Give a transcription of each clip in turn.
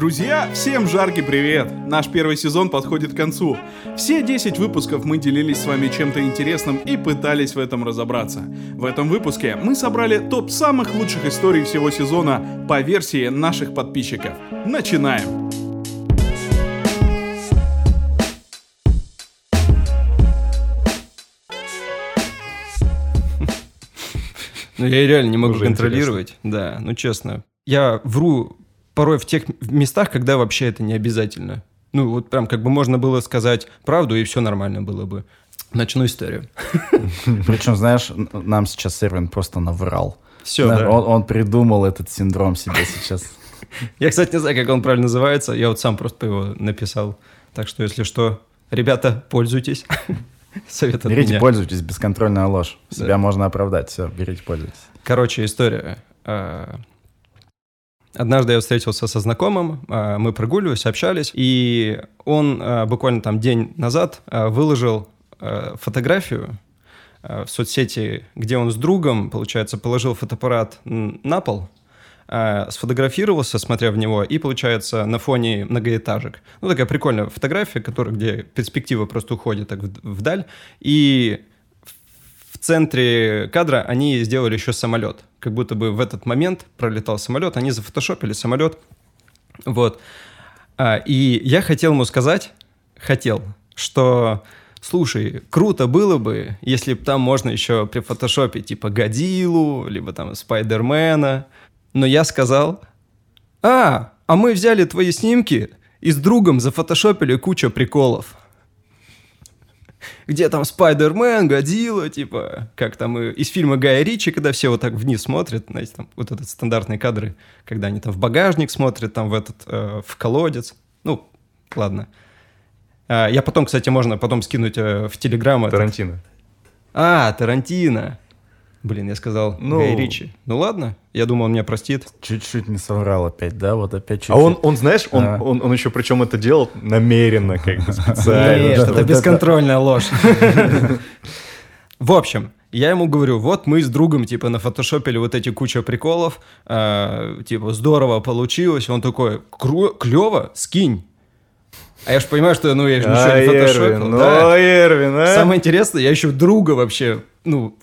Друзья, всем жаркий привет! Наш первый сезон подходит к концу. Все 10 выпусков мы делились с вами чем-то интересным и пытались в этом разобраться. В этом выпуске мы собрали топ самых лучших историй всего сезона по версии наших подписчиков. Начинаем! Ну, я реально не могу Уже контролировать. Да, ну честно. Я вру порой в тех местах, когда вообще это не обязательно. Ну, вот прям как бы можно было сказать правду, и все нормально было бы. Начну историю. Причем, знаешь, нам сейчас Эрвин просто наврал. Все, Да, да. он, он придумал этот синдром себе сейчас. Я, кстати, не знаю, как он правильно называется. Я вот сам просто его написал. Так что, если что, ребята, пользуйтесь. Совет от Берите, меня. пользуйтесь, бесконтрольная ложь. Себя Да. можно оправдать, все, берите, пользуйтесь. Короче, история. Однажды я встретился со знакомым, а, мы прогуливались, общались, и он а, буквально там день назад а, выложил фотографию в соцсети, где он с другом, получается, положил фотоаппарат на пол, сфотографировался, смотря в него, и, получается, на фоне многоэтажек. Ну, такая прикольная фотография, которая, где перспектива просто уходит так вдаль, и центре кадра они сделали еще самолет. Как будто бы в этот момент пролетал самолет, они зафотошопили самолет. Вот. А, И я хотел ему сказать, хотел, что, слушай, круто было бы, если бы там можно еще прифотошопить типа Годзиллу, либо там Спайдермена. Но я сказал, а, а мы взяли твои снимки и с другом зафотошопили кучу приколов где там Спайдермен, Годзилла, типа, как там из фильма Гая Ричи, когда все вот так вниз смотрят, знаете, там вот этот стандартные кадры, когда они там в багажник смотрят, там в этот, э, в колодец. Ну, ладно. А, я потом, кстати, можно потом скинуть э, в Телеграм. этот- Тарантино. А, Тарантино. Блин, я сказал Ну. Гай Ричи. Ну ладно, я думал, он меня простит. Чуть-чуть не соврал опять, да? Вот опять чуть-чуть. А он, он знаешь, он, А. он, он еще причем это делал намеренно, как бы специально. Нет, это бесконтрольная ложь. В общем, я ему говорю, вот мы с другом, типа, нафотошопили вот эти куча приколов, э, типа, здорово получилось. Он такой, «Кру- клево, скинь. А я же понимаю, что, ну, я же ничего А, не фотошопил. Эрвин, ну, да. Эрвин, а? Самое интересное, я еще друга вообще, ну,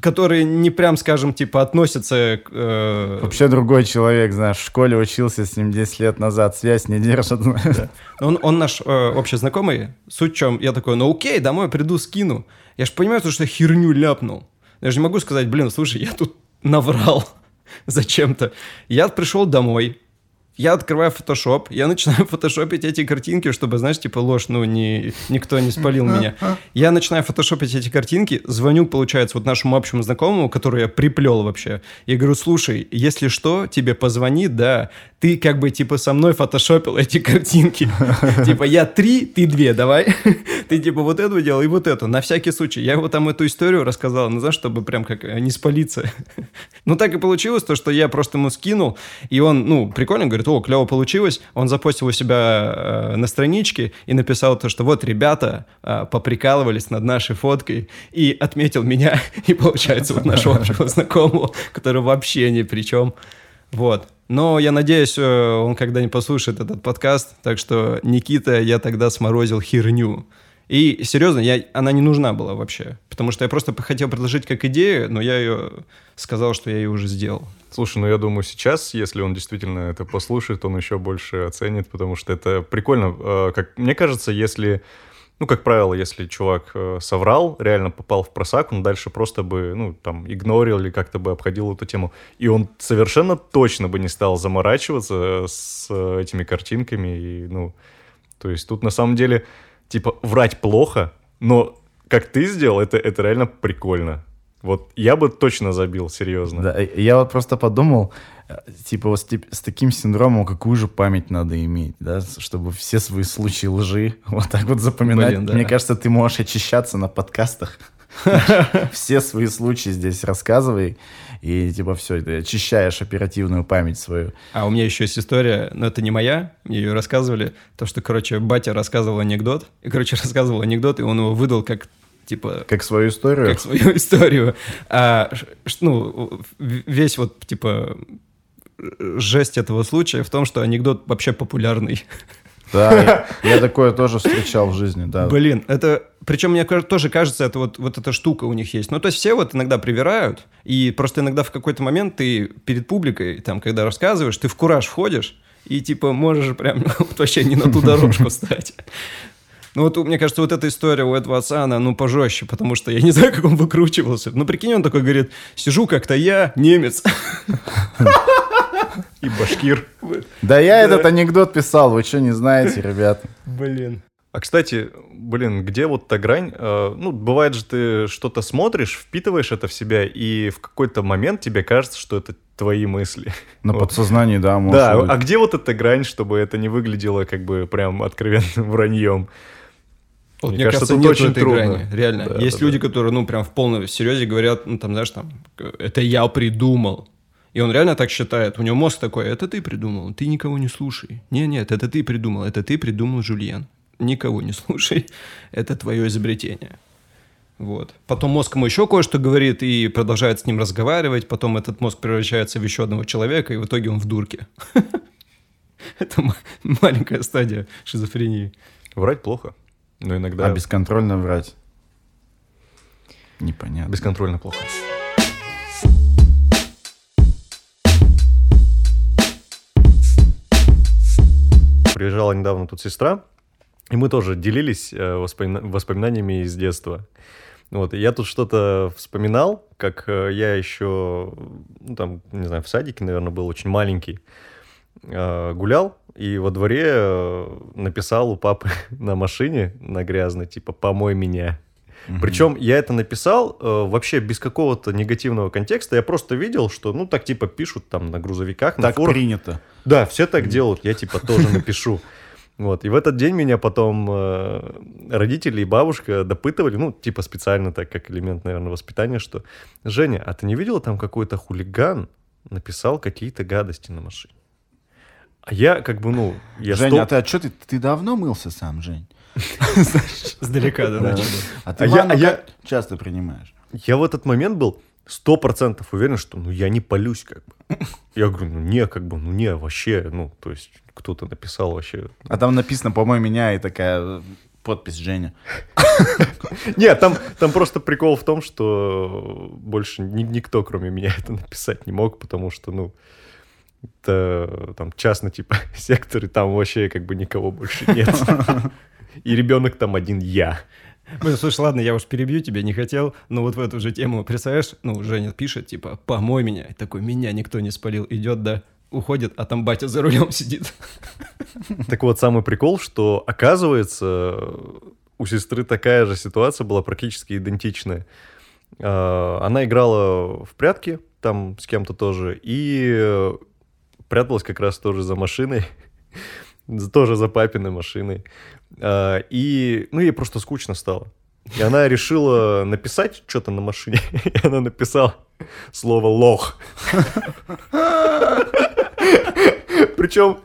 который не прям, скажем, типа, относится к... э, Вообще другой человек, знаешь, в школе учился с ним 10 лет назад, связь не держит. Он, он наш э, общий знакомый. Суть в чем, я такой, ну окей, домой приду, скину. Я же понимаю, что херню ляпнул. Я же не могу сказать, блин, слушай, я тут наврал зачем-то. Я пришел домой, я открываю фотошоп, я начинаю фотошопить эти картинки, чтобы, знаешь, типа ложь, ну, не, никто не спалил меня. Я начинаю фотошопить эти картинки, звоню, получается, вот нашему общему знакомому, который я приплел вообще. Я говорю, слушай, если что, тебе позвонит, да, ты как бы, типа, со мной фотошопил эти картинки. Типа, я три, ты две, давай. Ты, типа, вот это делал и вот это. На всякий случай. Я его там эту историю рассказал, ну, знаешь, чтобы прям как э, не спалиться. Ну, так и получилось, то, что я просто ему скинул, и он, ну, прикольно, говорит, о, клево получилось. Он запостил у себя э, на страничке и написал то, что вот ребята э, поприкалывались над нашей фоткой и отметил меня и, получается, вот нашего общего знакомого, который вообще ни при чем. Вот. Но я надеюсь, э, он когда-нибудь послушает этот подкаст, так что, Никита, я тогда сморозил херню. И серьезно, я, она не нужна была вообще. Потому что я просто хотел предложить как идею, но я ее сказал, что я ее уже сделал. Слушай, ну я думаю, сейчас, если он действительно это послушает, он еще больше оценит, потому что это прикольно. Э, Как мне кажется, если, ну, как правило, если чувак э, соврал, реально попал в просак, он дальше просто бы, ну, там, игнорил или как-то бы обходил эту тему. И он совершенно точно бы не стал заморачиваться с э, этими картинками. И, ну, то есть тут на самом деле, типа, врать плохо, но как ты сделал, это, это реально прикольно. Вот я бы точно забил, серьезно. Да, я вот просто подумал, э, типа вот с, с таким синдромом какую же память надо иметь, да, чтобы все свои случаи лжи вот так вот запоминать. Блин, да. Мне кажется, ты можешь очищаться на подкастах. Все свои случаи здесь рассказывай, и типа все, ты очищаешь оперативную память свою. А у меня еще есть история, но это не моя, мне ее рассказывали. То, что, короче, батя рассказывал анекдот. И, короче, рассказывал анекдот, и он его выдал как, типа, Как свою историю. как свою историю. А, ну, весь вот, типа, жесть этого случая в том, что анекдот вообще популярный. Да, я, я такое тоже встречал в жизни, да. Блин, это... Причем мне тоже кажется, это вот, вот эта штука у них есть. Ну, то есть все вот иногда привирают, и просто иногда в какой-то момент ты перед публикой, там, когда рассказываешь, ты в кураж входишь, и типа можешь прям вообще не на ту дорожку стать. Ну вот, мне кажется, вот эта история у этого отца, она, ну, пожестче, потому что я не знаю, как он выкручивался. Ну, прикинь, он такой говорит, сижу как-то я, немец. И башкир. Да я этот анекдот писал, вы что, не знаете, ребята? Блин. А, кстати, блин, где вот та грань? Э, ну, бывает же, ты что-то смотришь, впитываешь это в себя, и в какой-то момент тебе кажется, что это твои мысли. На Вот. подсознании, да, может Да, быть. а где вот эта грань, чтобы это не выглядело как бы прям откровенным враньем? Вот, Мне мне, кажется, кажется, тут нет очень этой трудно. грани, реально. Да, Есть да, люди, да. которые, ну, прям в полном серьезе говорят, ну, там, знаешь, там, это я придумал. И он реально так считает. У него мозг такой, это ты придумал, ты никого не слушай. Не-нет, это ты придумал, это ты придумал, Жульен. Никого не слушай, это твое изобретение. Вот. Потом мозг ему еще кое-что говорит и продолжает с ним разговаривать. Потом этот мозг превращается в еще одного человека, и в итоге он в дурке. Это ма- маленькая стадия шизофрении. Врать плохо, но иногда А бесконтрольно врать? Непонятно. бесконтрольно плохо. Приезжала недавно тут сестра, и мы тоже делились э, воспомина- воспоминаниями из детства. Вот, я тут что-то вспоминал, как э, я еще, ну, там, не знаю, в садике, наверное, был очень маленький, э, гулял, и во дворе написал у папы на машине, на грязной, типа, «помой меня». Причем я это написал э, вообще без какого-то негативного контекста. Я просто видел, что, ну, так типа пишут там на грузовиках, на Так фурах. принято. Да, все так делают, я типа тоже напишу. Вот, и в этот день меня потом э, родители и бабушка допытывали, ну, типа специально так, как элемент, наверное, воспитания, что «Женя, а ты не видела там какой-то хулиган написал какие-то гадости на машине?» А я как бы, ну, я Женя, стол- а ты, а что ты, ты давно мылся сам, Жень? Сдалека, да. А ты А я- ванну а часто принимаешь? Я в этот момент был сто процентов уверен, что ну я не полюсь как бы. Я говорю, ну не, как бы, ну не, вообще, ну, то есть кто-то написал вообще. А там написано, по-моему, меня и такая э, подпись Женя. Нет, там, там просто прикол в том, что больше ни- никто, кроме меня, это написать не мог, потому что, ну, это там частный типа сектор, и там вообще как бы никого больше нет. И ребенок там один я. Слушай, ладно, я уж перебью тебя, не хотел, но вот в эту же тему, представляешь, ну, Женя пишет, типа, помой меня, И такой, меня никто не спалил, идет, да, уходит, а там батя за рулем сидит. Так вот, самый прикол, что оказывается, у сестры такая же ситуация была практически идентичная. А, Она играла в прятки там с кем-то тоже и пряталась как раз тоже за машиной, тоже за папиной машиной. А, И, ну, ей просто скучно стало. И она решила написать что-то на машине, и она написала слово «лох». Причем,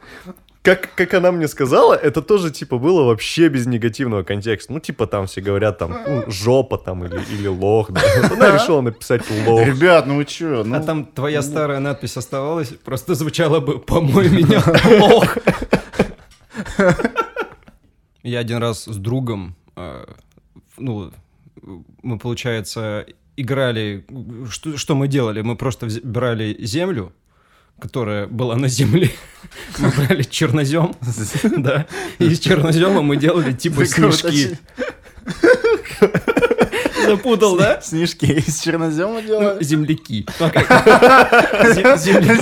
как, как она мне сказала, это тоже, типа, было вообще без негативного контекста. Ну, типа, там все говорят, там, ну, жопа там или, или лох. да. Она решила написать лох. Ребят, ну вы чё? Ну, А там твоя старая надпись оставалась, просто звучало бы «Помой меня, лох». Я один раз с другом, э, ну, мы, получается, играли... Что, что мы делали? Мы просто брали землю, которая была на земле. Мы брали чернозем, да, и из чернозема мы делали типа снежки. Запутал, да? Снежки из чернозема Ну, делают? земляки.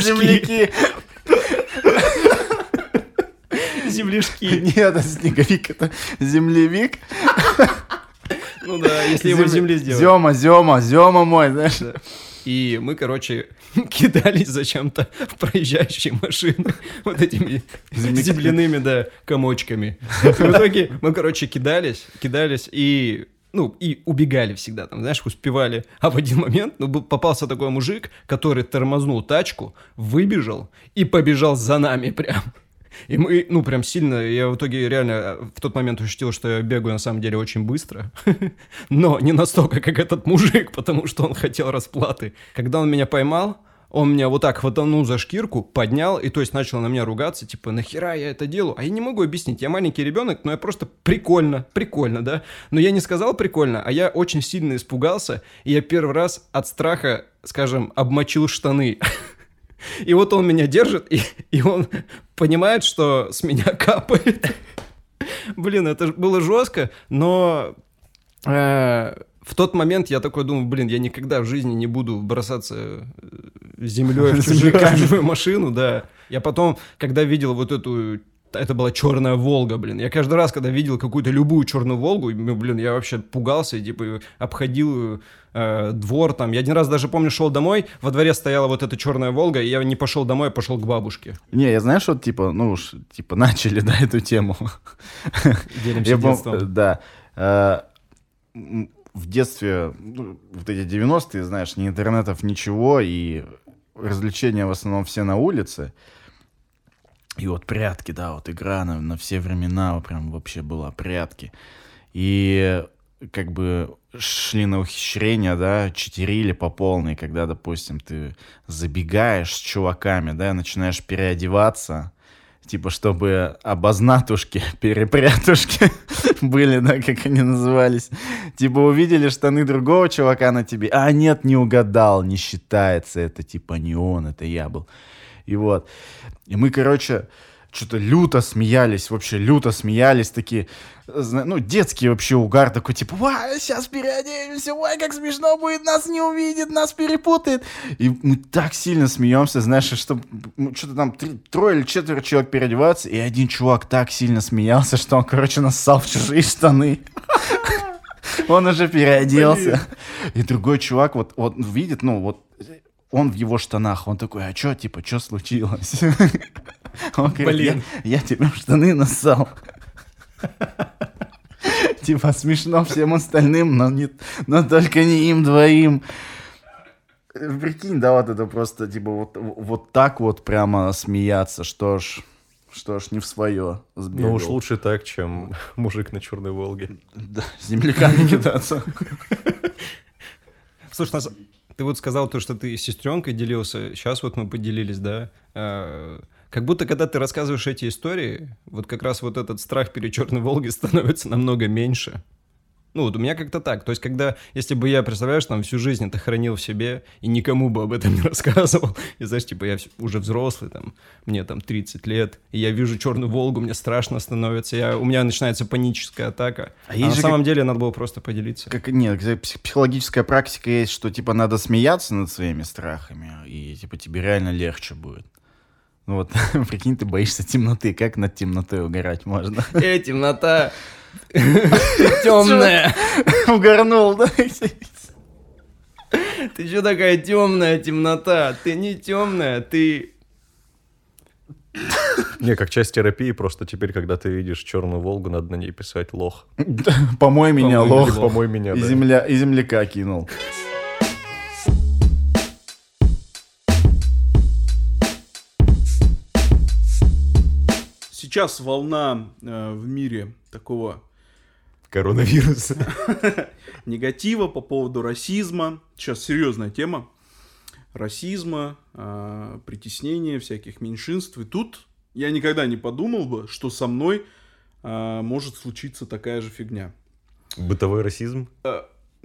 Земляки. Земляшки. Нет, снеговик, это землевик. Ну да, если его земли сделать. Зема, Зема, Зема мой, знаешь. И мы, короче, кидались зачем-то в проезжающие машины вот этими земляными, да, комочками. В итоге мы, короче, кидались, кидались и ну, и убегали всегда, там, знаешь, успевали. А в один момент, ну, попался такой мужик, который тормознул тачку, выбежал и побежал за нами прям. И мы, ну, прям сильно, я в итоге реально э, в тот момент ощутил, что я бегаю на самом деле очень быстро, но не настолько, как этот мужик, потому что он хотел расплаты. Когда он меня поймал, Он меня вот так хватанул за шкирку, поднял, и то есть начал на меня ругаться, типа, нахера я это делаю? А я не могу объяснить, я маленький ребенок, но я просто прикольно, прикольно, да? Но я не сказал прикольно, а я очень сильно испугался, и я первый раз от страха, скажем, обмочил штаны. И вот он меня держит, и, и он понимает, что с меня капает. Блин, это было жестко, но э, в тот момент я такой думаю, блин, я никогда в жизни не буду бросаться э, землей в чужую машину, да. Я потом, когда видел вот эту это была черная Волга, блин. Я каждый раз, когда видел какую-то любую черную Волгу, ну, блин, я вообще пугался, и, типа, обходил э, двор там. Я один раз даже помню, шел домой, во дворе стояла вот эта черная Волга, и я не пошел домой, а пошел к бабушке. Не, я знаешь, вот типа, ну уж, типа, начали, да, эту тему. Делимся детством. Да. Э, В детстве, ну, вот эти 90-е, знаешь, ни интернетов, ничего, и развлечения в основном все на улице. И вот прятки, да, вот игра на, на все времена прям вообще была прятки. И как бы шли на ухищрения, да, читерили по полной, когда, допустим, ты забегаешь с чуваками, да, начинаешь переодеваться, типа, чтобы обознатушки, перепрятушки были, да, как они назывались. Типа, увидели штаны другого чувака на тебе, а нет, не угадал, не считается, это типа не он, это я был. И вот. И мы, короче, что-то люто смеялись, вообще люто смеялись, такие, ну, детский вообще угар такой, типа, ой, сейчас переоденемся, ой, как смешно будет, нас не увидит, нас перепутает. И мы так сильно смеемся, знаешь, что м, что-то там три- трое или четверо человек переодеваются, и один чувак так сильно смеялся, что он, короче, нассал в чужие штаны. Он уже переоделся. И другой чувак вот, вот видит, ну, вот он в его штанах, он такой, а чё, типа, что случилось? Он говорит, Блин. я, я тебе в штаны нассал. Типа, смешно всем остальным, но, не, но только не им двоим. Прикинь, да, вот это просто, типа, вот, вот так вот прямо смеяться, что ж, что ж, не в свое Ну уж лучше так, чем мужик на черной Волге. Да, с земляками кидаться. Слушай, нас- ты вот сказал то, что ты с сестренкой делился. Сейчас вот мы поделились, да. Э, Как будто, когда ты рассказываешь эти истории, вот как раз вот этот страх перед черной Волгой становится намного меньше. Ну, вот у меня как-то так. То есть, когда, если бы я, представляешь, там всю жизнь это хранил в себе и никому бы об этом не рассказывал, и знаешь, типа, я уже взрослый, там, мне там 30 лет, и я вижу черную Волгу, мне страшно становится, я, у меня начинается паническая атака. А А, на самом деле надо было просто поделиться. Как, нет, как псих- психологическая практика есть, что, типа, надо смеяться над своими страхами, и, типа, тебе реально легче будет. Ну вот, прикинь, ты боишься темноты, как над темнотой угорать можно? Э, темнота темная. Угорнул, да? Ты что такая темная темнота? Ты не темная, ты... Не, как часть терапии, просто теперь, когда ты видишь черную Волгу, надо на ней писать лох. Помой меня, лох. Помой меня, И, земля, и земляка кинул. Сейчас волна э, в мире такого Коронавирус. негатива по поводу расизма. Сейчас серьезная тема. Расизма, э, притеснения всяких меньшинств. И тут я никогда не подумал бы, что со мной э, может случиться такая же фигня. Бытовой расизм.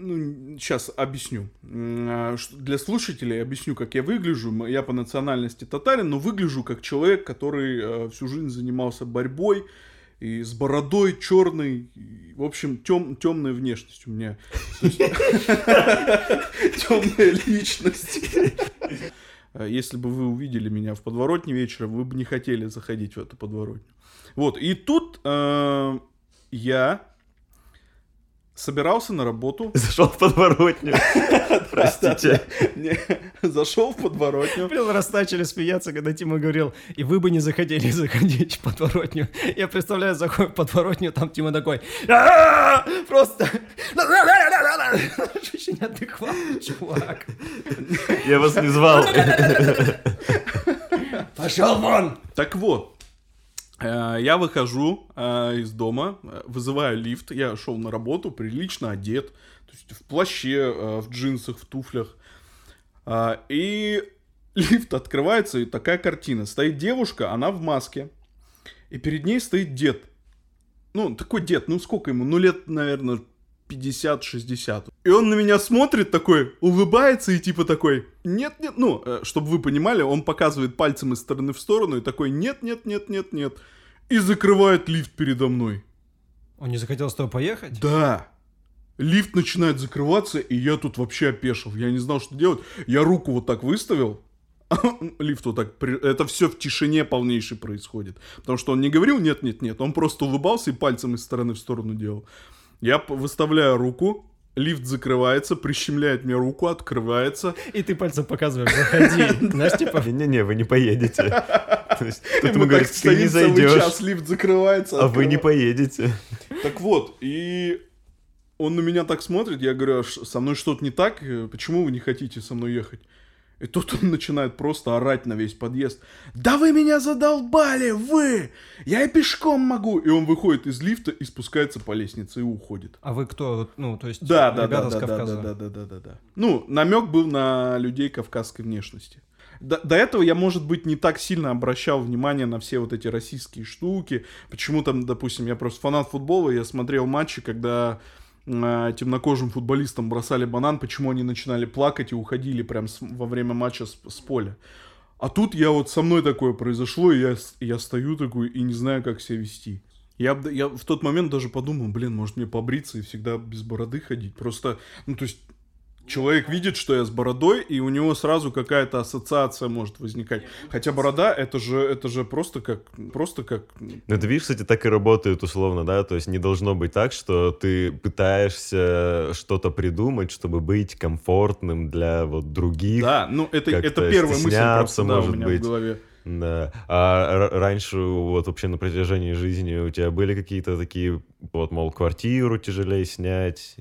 Ну, сейчас объясню. А, Для слушателей объясню, как я выгляжу. Я по национальности татарин, но выгляжу как человек, который э, всю жизнь занимался борьбой и с бородой черной. и, В общем, тем, темная внешность у меня. Темная личность. Э, Если бы вы увидели меня в подворотне вечером, вы бы не хотели заходить в эту подворотню. Вот, и тут я собирался на работу. Зашел в подворотню. Простите. Зашел в подворотню. Блин, раз начали смеяться, когда Тима говорил, и вы бы не захотели заходить в подворотню. Я представляю, заходим в подворотню, там Тима такой, «А-а-а!» просто очень неадекватный чувак. Я вас не звал. Пошел вон! Так вот, я выхожу э, из дома, э, вызываю лифт. Я шел на работу, прилично одет. То есть в плаще, э, в джинсах, в туфлях. И лифт открывается, и такая картина. Стоит девушка, она в маске, и перед ней стоит дед. Ну, такой дед, ну сколько ему? Ну, лет, наверное, 50-60. И он на меня смотрит такой, улыбается и типа такой, нет-нет, ну, э, чтобы вы понимали, он показывает пальцем из стороны в сторону и такой, нет-нет-нет-нет-нет. И закрывает лифт передо мной. Он не захотел с тобой поехать? Да. Лифт начинает закрываться, и я тут вообще опешил. Я не знал, что делать. Я руку вот так выставил. Лифт вот так... Это все в тишине полнейшей происходит. Потому что он не говорил нет-нет-нет. Он просто улыбался и пальцем из стороны в сторону делал. Я выставляю руку. Лифт закрывается, прищемляет мне руку, открывается. И ты пальцем показываешь, заходи. Знаешь, типа, Не-не-не, вы не поедете. То есть Тут ему так ты не зайдешь, час, лифт закрывается. а вы не поедете. Так вот, и он на меня так смотрит, я говорю, «А со мной что-то не так, Э, почему вы не хотите со мной ехать? И тут он начинает просто орать на весь подъезд. Да вы меня задолбали, вы! Я и пешком могу! И он выходит из лифта и спускается по лестнице и уходит. а вы кто? Ну, то есть, Да, да, ребята да, с да, Кавказа. да, да, да, да, да, да. Ну, намек был на людей кавказской внешности. До, до этого я, может быть, не так сильно обращал внимание на все вот эти российские штуки. Почему там, допустим, я просто фанат футбола, я смотрел матчи, когда темнокожим футболистам бросали банан, почему они начинали плакать и уходили прям с- во время матча с, с поля. А тут я вот со мной такое произошло, и я, я стою такой и не знаю, как себя вести. Я, я в тот момент даже подумал, блин, может мне побриться и всегда без бороды ходить. Просто, ну то есть, человек видит, что я с бородой, и у него сразу какая-то ассоциация может возникать. Хотя борода, это же, это же просто как, просто как... Ну, это, видишь, кстати, так и работает условно, да, то есть не должно быть так, что ты пытаешься что-то придумать, чтобы быть комфортным для вот других. Да, ну это, это первая мысль просто, да, у меня быть. в голове. Да. А раньше вот вообще на протяжении жизни у тебя были какие-то такие, вот, мол, квартиру тяжелее снять?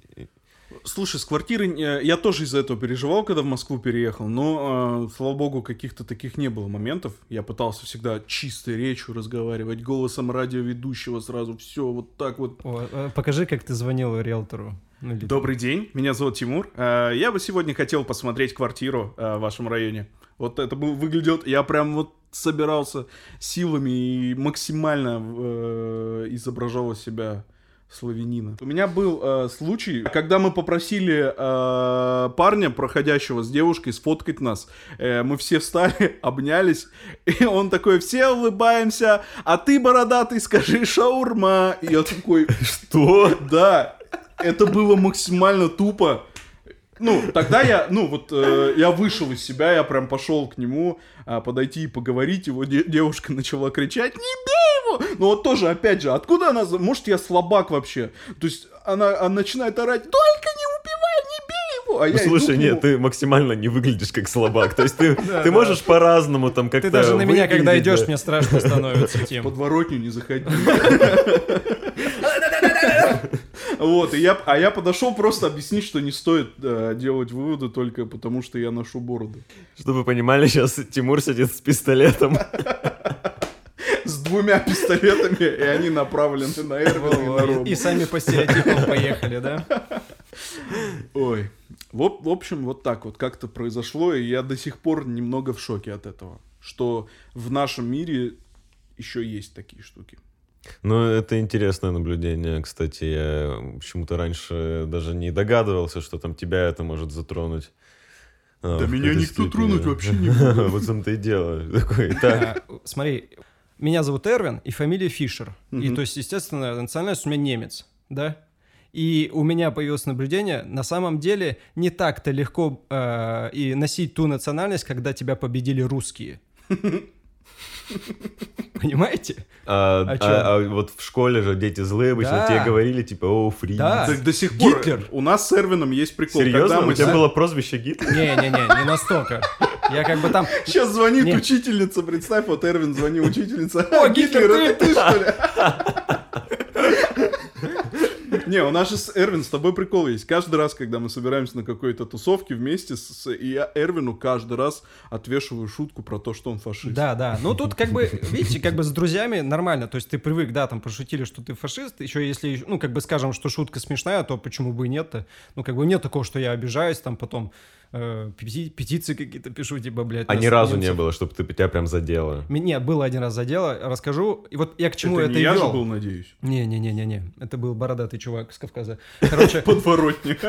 Слушай, с квартиры э, я тоже из-за этого переживал, когда в Москву переехал, но, э, слава богу, каких-то таких не было моментов. Я пытался всегда чистой речью разговаривать, голосом радиоведущего сразу, все вот так вот. О, э, покажи, как ты звонил риэлтору. Ну, Добрый день, меня зовут Тимур. Э, Я бы сегодня хотел посмотреть квартиру в вашем районе. Вот это выглядит, я прям вот собирался силами и максимально э, изображал из себя славянина. У меня был э, случай, когда мы попросили э, парня, проходящего с девушкой, сфоткать нас. Э, мы все встали, обнялись, и он такой, все улыбаемся, а ты, бородатый, скажи шаурма. И я такой, Что? да, это было максимально тупо. Ну, тогда я, ну, вот, э, я вышел из себя, я прям пошел к нему, а, подойти и поговорить, его де- девушка начала кричать, не бей его! Ну, вот тоже, опять же, откуда она, может, я слабак вообще? То есть, она, она начинает орать, только не убивай, не бей его! А Ну, я иду слушай, к нет, ты максимально не выглядишь как слабак. То есть ты, Да, ты да. можешь по-разному там как-то Ты даже на меня, когда идешь, да. мне страшно становится, В Тим. подворотню не заходи. Вот, и я, а я подошел просто объяснить, что не стоит э, делать выводы только потому, что я ношу бороду. Чтобы вы понимали, сейчас Тимур сидит с пистолетом. Двумя пистолетами, и они направлены на Эрвина и на Рому. И сами по стереотипам поехали, да? Ой. В, в общем, вот так вот как-то произошло, и я до сих пор немного в шоке от этого. Что в нашем мире еще есть такие штуки. Ну, это интересное наблюдение, кстати. Я почему-то раньше даже не догадывался, что там тебя это может затронуть. А, Да в меня никто степени. тронуть вообще не будет. Вот в том-то и дело. Такой, так, А, Смотри, меня зовут Эрвин, и фамилия Фишер. И Мгм. то есть, естественно, национальность у меня немец, да? И у меня появилось наблюдение, на самом деле не так-то легко э, и носить ту национальность, когда тебя победили русские. Понимаете? а, А а- а вот в школе же дети злые обычно Да. тебе говорили, типа, о, фри. Да. Так до сих пор Гитлер. у нас с Эрвином есть прикол. Серьезно? Когда мы У тебя с- было прозвище Гитлер? Не-не-не, не настолько. Я как бы там... Сейчас звонит Не. учительница, представь, вот Эрвин звонил учительница. О, «А, Гитлер, это ты, что ли? Не, у нас же с Эрвин с тобой прикол есть. Каждый раз, когда мы собираемся на какой-то тусовке вместе, с, и я Эрвину каждый раз отвешиваю шутку про то, что он фашист. Да, да. Ну тут как бы, видите, как бы с друзьями нормально. То есть ты привык, да, там пошутили, что ты фашист. Еще если, ну как бы скажем, что шутка смешная, то почему бы и нет-то? Ну как бы нет такого, что я обижаюсь, там потом э, пети- петиции какие-то пишу, типа, блядь. А ни разу не было, чтобы ты тебя прям задело. Нет, было один раз задело, расскажу. И вот я к чему это это, не я же вел. был, надеюсь. Не-не-не-не-не, это был бородатый чувак с Кавказа. Короче, Подворотник.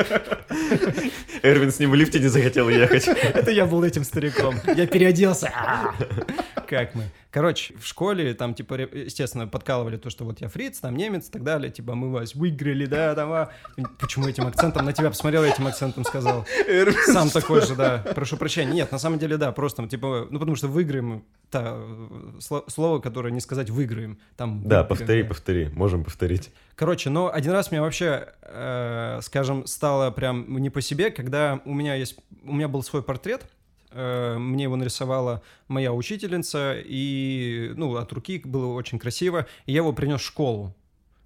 Эрвин с ним в лифте не захотел ехать. это я был этим стариком. Я переоделся. Как мы. Короче, в школе там, типа, естественно, подкалывали то, что вот я фриц, там немец и так далее. Типа, мы вас выиграли, да, там, а. Почему этим акцентом? На тебя посмотрел, этим акцентом сказал. Сам такой же, да. Прошу прощения. Нет, на самом деле, да, просто, типа, ну, потому что выиграем, та, сло- слово, которое не сказать выиграем. Там Да, выиграем, повтори, да. повтори. Можем повторить. Короче, но один раз мне вообще, э, скажем, стало прям не по себе, когда у меня есть, у меня был свой портрет, мне его нарисовала моя учительница, и, ну, от руки было очень красиво, и я его принес в школу.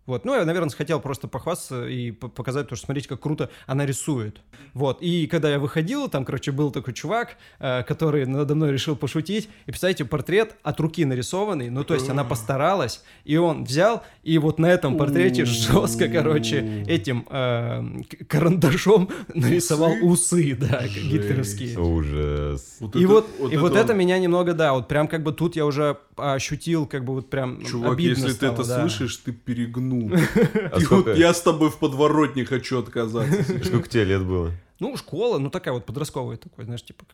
Вот, ну, я, наверное, хотел просто похвастаться и по- показать то, что смотрите, как круто она рисует. Вот, и когда я выходил, там, короче, был такой чувак, э, который надо мной решил пошутить, и, представляете, портрет от руки нарисованный, ну, то есть она постаралась, и он взял, и вот на этом портрете жестко, короче, этим э, карандашом нарисовал усы, да, гитлеровские. Ужас. Вот И это- вот, и вот он- это меня немного, да, вот прям как бы тут я уже ощутил, как бы вот прям Чувак, обидно если стало, ты это да. слышишь, ты перегнул. А Ты сколько, вот Я с тобой в подворотне хочу отказаться. сколько тебе лет было? Ну, школа, ну такая вот подростковая такой, знаешь, типа...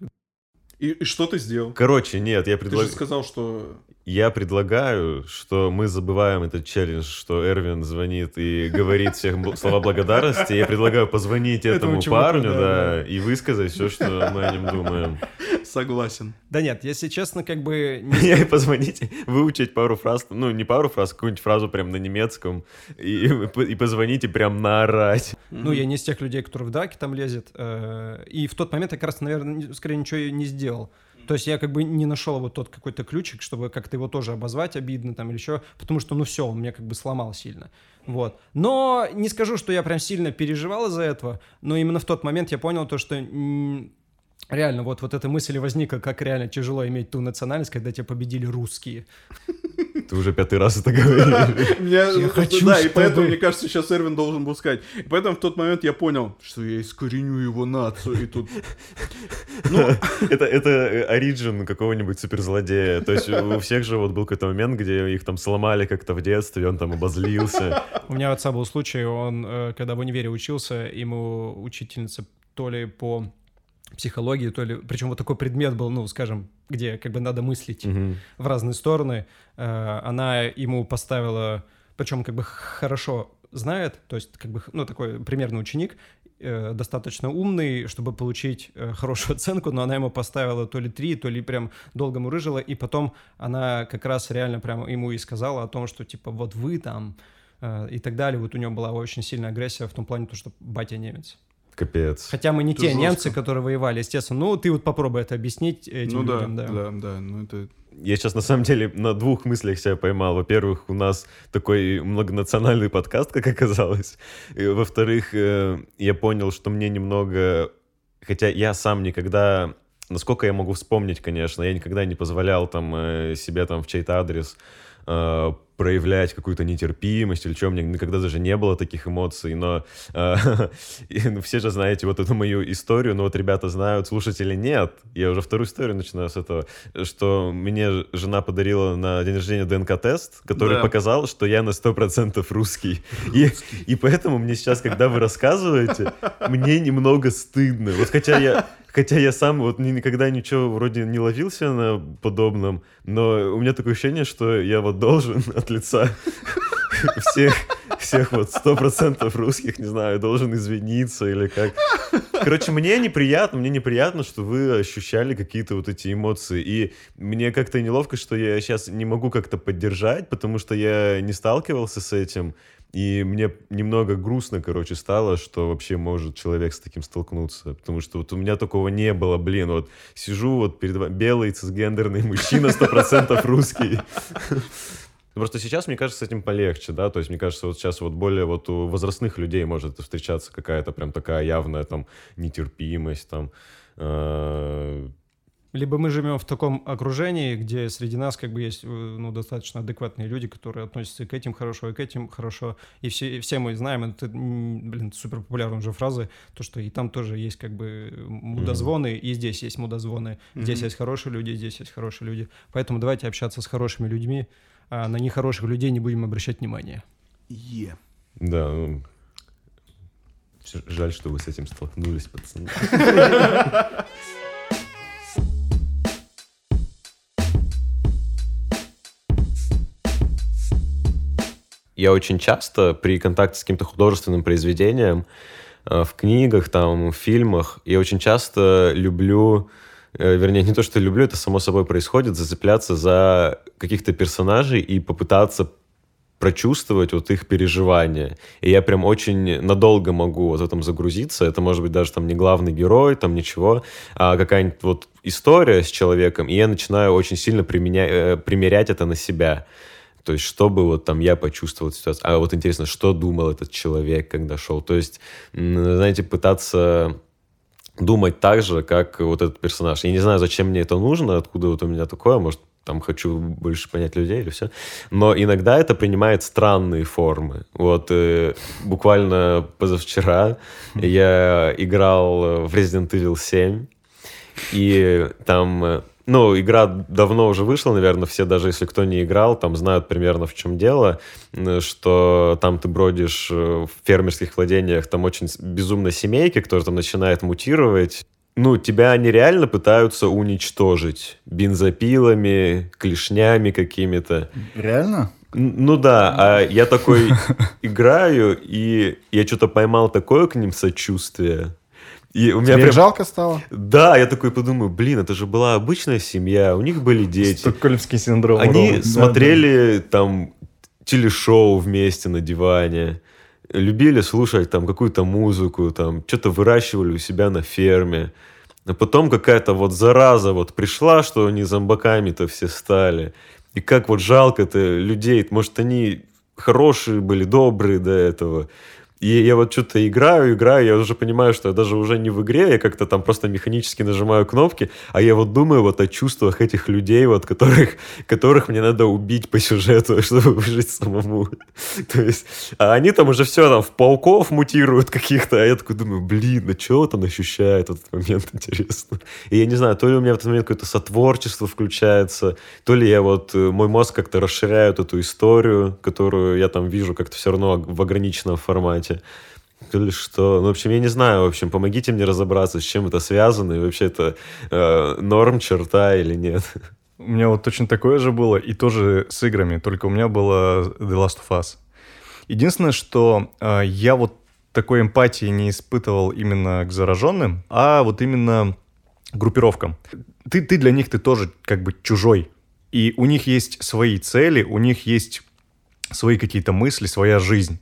И, и что ты сделал? Короче, нет, я Ты же предлагаю... сказал, что... Я предлагаю, что мы забываем этот челлендж, что Эрвин звонит и говорит всех слова благодарности. Я предлагаю позвонить Этому этому парню, да, да, и высказать все, что мы о нем думаем. Согласен. Да нет, если честно, как бы... не- И позвонить, выучить пару фраз, ну, не пару фраз, какую-нибудь фразу прям на немецком, и, и позвонить и прям наорать. Ну, я не из тех людей, которые в драке там лезет. э, И в тот момент я как раз, наверное, скорее ничего и не сделал. То есть я как бы не нашел вот тот какой-то ключик, чтобы как-то его тоже обозвать обидно там или еще, потому что, ну все, он меня как бы сломал сильно. Вот. Но не скажу, что я прям сильно переживал из-за этого, но именно в тот момент я понял то, что реально вот, вот эта мысль возникла, как реально тяжело иметь ту национальность, когда тебя победили русские. Ты уже пятый раз это говоришь. Я, хочу, да, и поэтому, мне кажется, сейчас Эрвин должен был сказать. Поэтому в тот момент я понял, что я искореню его нацию, и тут... Это, это оригин какого-нибудь суперзлодея. То есть у всех же вот был какой-то момент, где их там сломали как-то в детстве, он там обозлился. У меня отца был случай, он, э, когда в универе учился, ему учительница то ли по психологии, то ли... Причем вот такой предмет был, ну, скажем, где как бы надо мыслить Мгм. в разные стороны. Э, Она ему поставила... Причем как бы хорошо знает, то есть как бы, ну, такой примерный ученик, э, достаточно умный, чтобы получить э, хорошую оценку, но она ему поставила то ли три, то ли прям долго мурыжила, и потом она как раз реально прям ему и сказала о том, что типа вот вы там э, и так далее. Вот у него была очень сильная агрессия в том плане, то, что батя немец. Капец. Хотя мы не Это те жестко. немцы, которые воевали, естественно. Ну, ты вот попробуй это объяснить этим Ну да, людям, да. да, да, ну это... Я сейчас на самом деле на двух мыслях себя поймал. Во-первых, у нас такой многонациональный подкаст, как оказалось. И, во-вторых, э, я понял, что мне немного... Хотя я сам никогда... Насколько я могу вспомнить, конечно, я никогда не позволял там э, себе там в чей-то адрес э, проявлять какую-то нетерпимость или что, меня никогда даже не было таких эмоций, но э, ну, все же знаете вот эту мою историю, но вот ребята знают, слушатели нет. Я уже вторую историю начинаю с этого, что мне жена подарила на день рождения ДНК-тест, который Да. показал, что я на 100% русский. И, и поэтому мне сейчас, когда вы рассказываете, мне немного стыдно. Вот хотя я, хотя я сам вот ни- никогда ничего вроде не ловился на подобном, но у меня такое ощущение, что я вот должен от лица всех, всех вот сто процентов русских, не знаю, должен извиниться или как. Короче, мне неприятно, мне неприятно, что вы ощущали какие-то вот эти эмоции. И мне как-то неловко, что я сейчас не могу как-то поддержать, потому что я не сталкивался с этим. И мне немного грустно, короче, стало, что вообще может человек с таким столкнуться. Потому что вот у меня такого не было, блин. Вот сижу вот перед вами, белый цисгендерный мужчина, сто процентов русский. Ну, просто сейчас, мне кажется, с этим полегче, да, то есть, мне кажется, вот сейчас вот более вот у возрастных людей может встречаться какая-то прям такая явная там нетерпимость, там, э, Либо мы живем в таком окружении, где среди нас как бы есть э, ну, достаточно адекватные люди, которые относятся и к этим хорошо, и к этим хорошо. И все, и все мы знаем, это, блин, супер популярная уже фраза, то, что и там тоже есть как бы мудозвоны, и здесь есть мудозвоны. Здесь Мгм. есть хорошие люди, здесь есть хорошие люди. Поэтому давайте общаться с хорошими людьми, а на нехороших людей не будем обращать внимания. Е. да, ну, жаль, что вы с этим столкнулись, пацаны. Я очень часто при контакте с каким-то художественным произведением э, в книгах, там, в фильмах, я очень часто люблю, вернее, не то, что люблю, это само собой происходит, зацепляться за каких-то персонажей и попытаться прочувствовать вот их переживания. И я прям очень надолго могу вот в этом загрузиться. Это может быть даже там не главный герой, там ничего, а какая-нибудь вот история с человеком, и я начинаю очень сильно применя- э, примерять это на себя. То есть, чтобы вот там я почувствовал ситуацию. А вот интересно, что думал этот человек, когда шел. То есть, знаете, пытаться думать так же, как вот этот персонаж. Я не знаю, зачем мне это нужно, откуда вот у меня такое, может, там хочу больше понять людей или все. Но иногда это принимает странные формы. Вот э, буквально позавчера я играл в Resident Evil 7, и там, э, ну, игра давно уже вышла, наверное, все, даже если кто не играл, там знают примерно в чем дело, что там ты бродишь э, в фермерских владениях, там очень безумно семейки, которые там начинают мутировать. Ну, тебя они реально пытаются уничтожить бензопилами, клешнями какими-то. Реально? Ну да, а я такой играю, и я что-то поймал такое к ним сочувствие. И у меня Тебе прям... жалко стало? Да, я такой подумаю, блин, это же была обычная семья, у них были дети. Стокгольмский синдром. Они Рома. смотрели там телешоу вместе на диване, любили слушать там какую-то музыку, там что-то выращивали у себя на ферме. А потом какая-то вот зараза вот пришла, что они зомбаками-то все стали. И как вот жалко-то людей, может, они хорошие были, добрые до этого. И я вот что-то играю, играю, я уже понимаю, что я даже уже не в игре, я как-то там просто механически нажимаю кнопки, а я вот думаю вот о чувствах этих людей, вот которых, которых мне надо убить по сюжету, чтобы выжить самому. То есть, а они там уже все там в пауков мутируют каких-то, а я такой думаю, блин, ну что вот он ощущает в этот момент, интересно. И я не знаю, то ли у меня в этот момент какое-то сотворчество включается, то ли я вот, э, мой мозг как-то расширяет эту историю, которую я там вижу как-то все равно в ограниченном формате. То ли что. Ну, в общем, я не знаю. В общем, помогите мне разобраться, с чем это связано, и вообще это э, норм, черта или нет. У меня вот точно такое же было, и тоже с играми, только у меня было The Last of Us. Единственное, что э, я вот такой эмпатии не испытывал именно к зараженным, а вот именно группировкам. Ты, ты для них ты тоже как бы чужой. И у них есть свои цели, у них есть свои какие-то мысли, своя жизнь.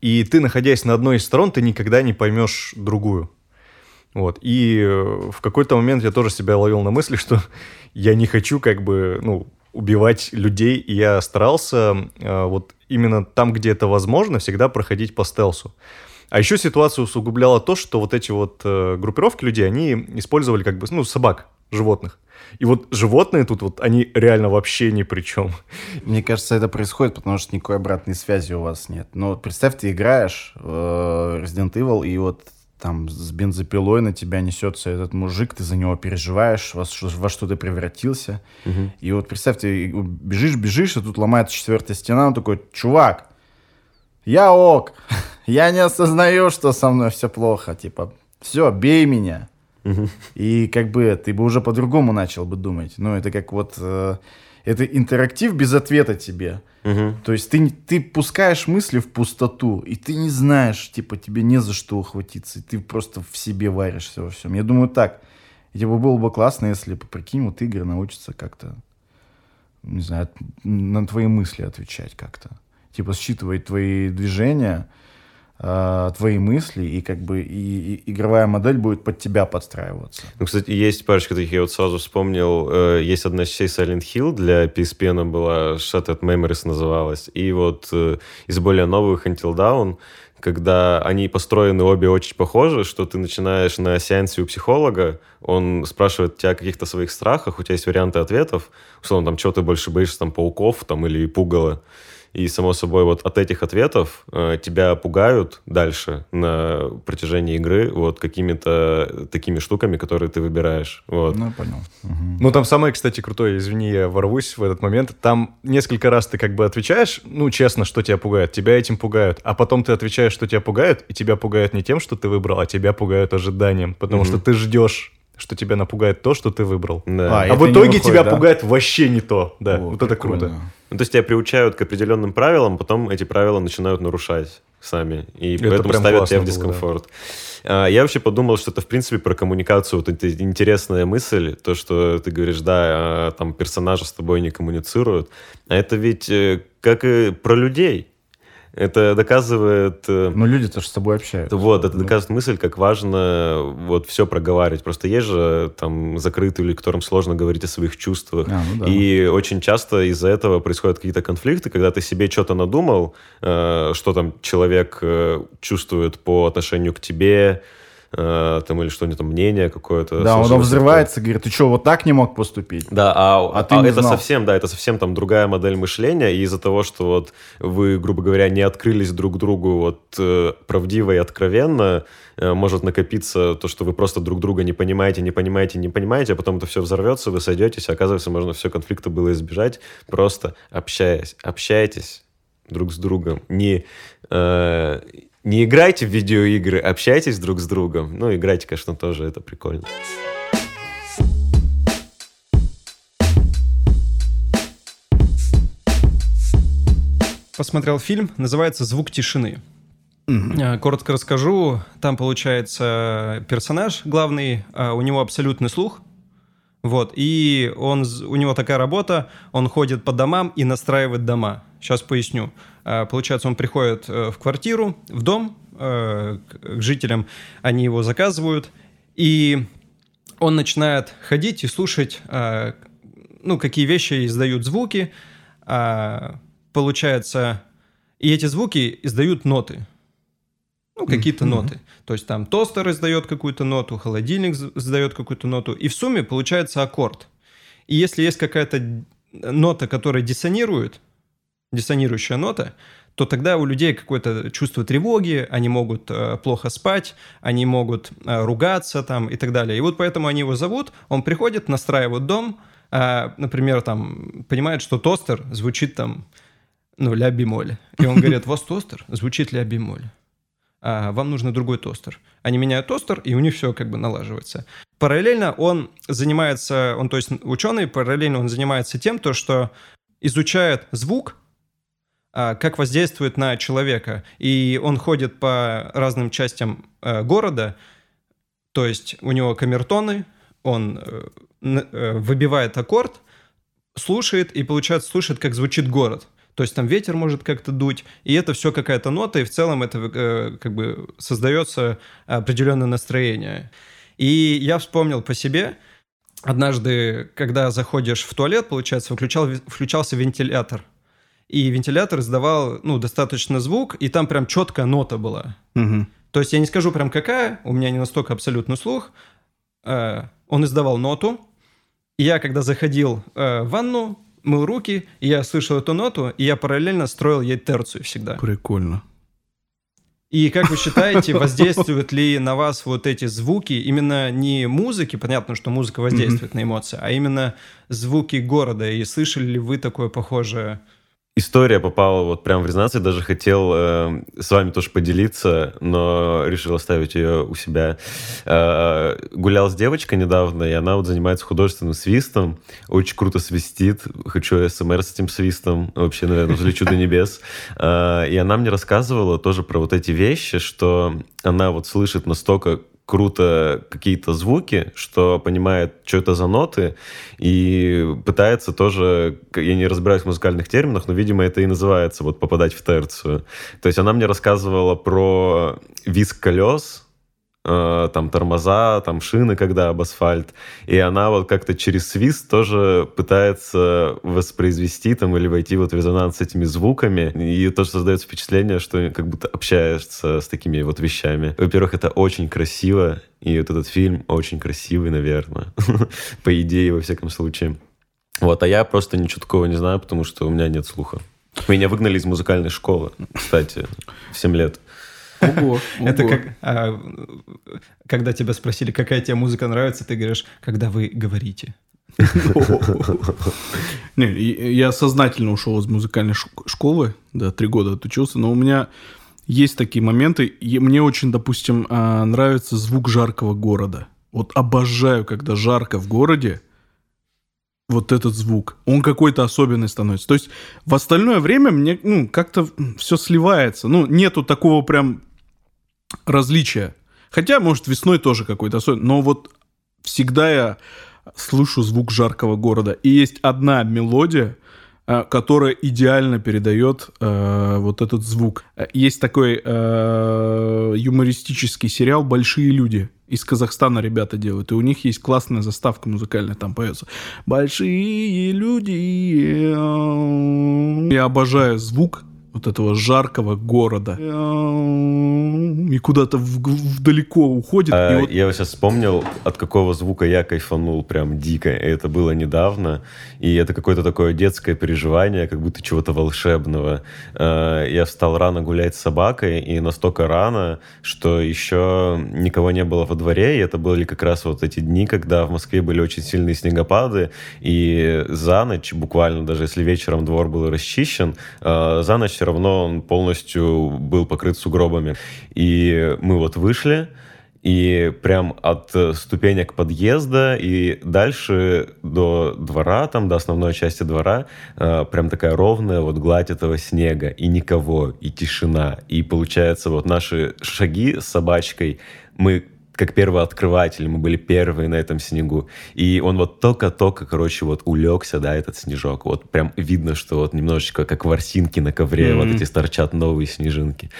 И ты, находясь на одной из сторон, ты никогда не поймешь другую. Вот. И э, в какой-то момент я тоже себя ловил на мысли, что я не хочу как бы, ну, убивать людей, и я старался э, вот именно там, где это возможно, всегда проходить по стелсу. А еще ситуацию усугубляло то, что вот эти вот э, группировки людей, они использовали как бы, ну, собак, животных. И вот животные тут вот, они реально вообще ни при чем. Мне кажется, это происходит, потому что никакой обратной связи у вас нет. Но вот представь, ты играешь в Resident Evil, и вот там с бензопилой на тебя несется этот мужик, ты за него переживаешь, во, во что ты превратился. И вот представь, ты бежишь, бежишь, и тут ломается четвертая стена, он такой, чувак, я ок, я не осознаю, что со мной все плохо, типа, все, бей меня. И как бы ты бы уже по-другому начал бы думать. Ну, это как вот... э, это интерактив без ответа тебе. То есть ты, ты пускаешь мысли в пустоту, и ты не знаешь, типа, тебе не за что ухватиться, и ты просто в себе варишься во всем. Я думаю так, и, типа, было бы классно, если, прикинь, вот игры научатся как-то, не знаю, на твои мысли отвечать как-то. Типа, считывать твои движения, э, твои мысли, и как бы и, и игровая модель будет под тебя подстраиваться. Ну, кстати, есть парочка таких, я вот сразу вспомнил, э, есть одна частей Silent Hill для PSP, она была Shattered Memories называлась, и вот э, из более новых Until Dawn, когда они построены обе очень похожи, что ты начинаешь на сеансе у психолога, он спрашивает тебя о каких-то своих страхах, у тебя есть варианты ответов, условно, там, чего ты больше боишься, там, пауков, там, или пугала, и, само собой, вот от этих ответов э, тебя пугают дальше на протяжении игры вот какими-то такими штуками, которые ты выбираешь. Вот. Ну, понял. Мгм. Ну, там самое, кстати, крутое, извини, я ворвусь в этот момент. Там несколько раз ты как бы отвечаешь, ну, честно, что тебя пугает. Тебя этим пугают. А потом ты отвечаешь, что тебя пугает, и тебя пугают не тем, что ты выбрал, а тебя пугают ожиданием. Потому Мгм. что ты ждешь, что тебя напугает то, что ты выбрал. Да. А, А в это итоге выходит, тебя да? пугает вообще не то. Да, О, вот это круто. Ну, то есть тебя приучают к определенным правилам, потом эти правила начинают нарушать сами. И Это поэтому ставят тебя в было, да. дискомфорт. А, Я вообще подумал, что это, в принципе, про коммуникацию. Вот эта интересная мысль, то, что ты говоришь, да, а, там персонажи с тобой не коммуницируют. А это ведь э, как и про людей. Это доказывает... э, Ну, люди-то же с тобой общаются. Вот, это доказывает мысль, как важно вот все проговаривать. Просто есть же там закрытые люди, которым сложно говорить о своих чувствах. А, ну да. И очень часто из-за этого происходят какие-то конфликты, когда ты себе что-то надумал, э, что там человек э, чувствует по отношению к тебе, э, там, или что-нибудь там, мнение какое-то. Да, он взрывается, говорит, ты что, вот так не мог поступить? да, а, А ты а это знал. совсем, да, это совсем там другая модель мышления, и из-за того, что вот вы, грубо говоря, не открылись друг другу вот э, правдиво и откровенно, э, может накопиться то, что вы просто друг друга не понимаете, не понимаете, не понимаете, а потом это все взорвется, вы сойдетесь, и оказывается, можно все конфликта было избежать, просто общаясь, общайтесь друг с другом, не э, не играйте в видеоигры, общайтесь друг с другом. Ну, играйте, конечно, тоже, это прикольно. Посмотрел фильм, называется «Звук тишины». Э, Коротко расскажу. Там, получается, персонаж главный, а, у него абсолютный слух. Вот, и он, у него такая работа, он ходит по домам и настраивает дома. Сейчас поясню. А, Получается, он приходит э, в квартиру, в дом э, к жителям, они его заказывают, и он начинает ходить и слушать, ну, какие вещи издают звуки, а, получается, и эти звуки издают ноты. Ну, какие-то ноты. То есть там тостер издает какую-то ноту, холодильник издает какую-то ноту, и в сумме получается аккорд. И если есть какая-то нота, которая диссонирует, диссонирующая нота, то тогда у людей какое-то чувство тревоги, они могут э, плохо спать, они могут э, ругаться там и так далее. И вот поэтому они его зовут, он приходит, настраивает дом, а, например, там, понимает, что тостер звучит там, ну, ля бемоль. И он говорит, у вас тостер звучит ля бемоль. А вам нужно другой тостер. Они меняют тостер, и у них все как бы налаживается. Параллельно он занимается, он, то есть ученый, параллельно он занимается тем, то, что изучает звук, как воздействует на человека. И он ходит по разным частям э, города, то есть у него камертоны, он э, э, выбивает аккорд, слушает и, получается, слушает, как звучит город. То есть там ветер может как-то дуть, и это все какая-то нота, и в целом это как бы создается определенное настроение. И я вспомнил по себе, однажды, когда заходишь в туалет, получается, включал, включался вентилятор. И вентилятор издавал, ну, достаточно звук, и там прям четкая нота была. Мгм. То есть я не скажу прям какая, у меня не настолько абсолютный слух. Э, Он издавал ноту. И я, когда заходил э, в ванну, мыл руки, и я слышал эту ноту, и я параллельно строил ей терцию всегда. Прикольно. И как вы считаете, воздействуют ли на вас вот эти звуки, именно не музыки, понятно, что музыка воздействует на эмоции, а именно звуки города, и слышали ли вы такое похожее? История попала вот прям в резонанс. Я даже хотел э, с вами тоже поделиться, но решил оставить ее у себя. Э, гулял с девочкой недавно, и она вот занимается художественным свистом. Очень круто свистит. Хочу СМР с этим свистом. Вообще, наверное, взлечу до небес. Э, и она мне рассказывала тоже про вот эти вещи, что она вот слышит настолько круто какие-то звуки, что понимает, что это за ноты, и пытается тоже, я не разбираюсь в музыкальных терминах, но, видимо, это и называется вот попадать в терцию. То есть она мне рассказывала про виск колес, э, там тормоза, там шины, когда об асфальт. И она вот как-то через свист тоже пытается воспроизвести там или войти вот в резонанс с этими звуками. И тоже создается впечатление, что как будто общаешься с такими вот вещами. Во-первых, это очень красиво, и вот этот фильм очень красивый, наверное. По идее, во всяком случае. Вот, а я просто ничего такого не знаю, потому что у меня нет слуха. Меня выгнали из музыкальной школы, кстати, в 7 лет. Ого, Это как, а, когда тебя спросили, какая тебе музыка нравится, ты говоришь, когда вы говорите. Не, я сознательно ушел из музыкальной школы, да, три года отучился, но у меня есть такие моменты. Мне очень, допустим, а, нравится звук жаркого города. Вот обожаю, когда жарко в городе, вот этот звук. Он какой-то особенный становится. То есть в остальное время мне ну, как-то все сливается. Ну, нету такого прям различия. Хотя, может, весной тоже какой-то особенный. Но вот всегда я слышу звук жаркого города. И есть одна мелодия, э, которая идеально передает э, вот этот звук. Э, Есть такой э, юмористический сериал «Большие люди». Из Казахстана ребята делают. И у них есть классная заставка музыкальная. Там поется «Большие люди». Я обожаю звук вот этого жаркого города. И куда-то в- вдалеко уходит. А, и вот Я сейчас вспомнил, от какого звука я кайфанул прям дико. И это было недавно. И это какое-то такое детское переживание, как будто чего-то волшебного. А, Я встал рано гулять с собакой, и настолько рано, что еще никого не было во дворе. И это были как раз вот эти дни, когда в Москве были очень сильные снегопады. И за ночь, буквально даже если вечером двор был расчищен, а, за ночь все равно он полностью был покрыт сугробами. И мы вот вышли, и прям от э, ступенек подъезда и дальше до двора, там до основной части двора, э, прям такая ровная вот гладь этого снега. И никого, и тишина. И получается вот наши шаги с собачкой, мы как первооткрыватели, мы были первые на этом снегу. И он вот только-только, короче, вот улегся, да, этот снежок. Вот прям видно, что вот немножечко как ворсинки на ковре, вот эти торчат новые снежинки.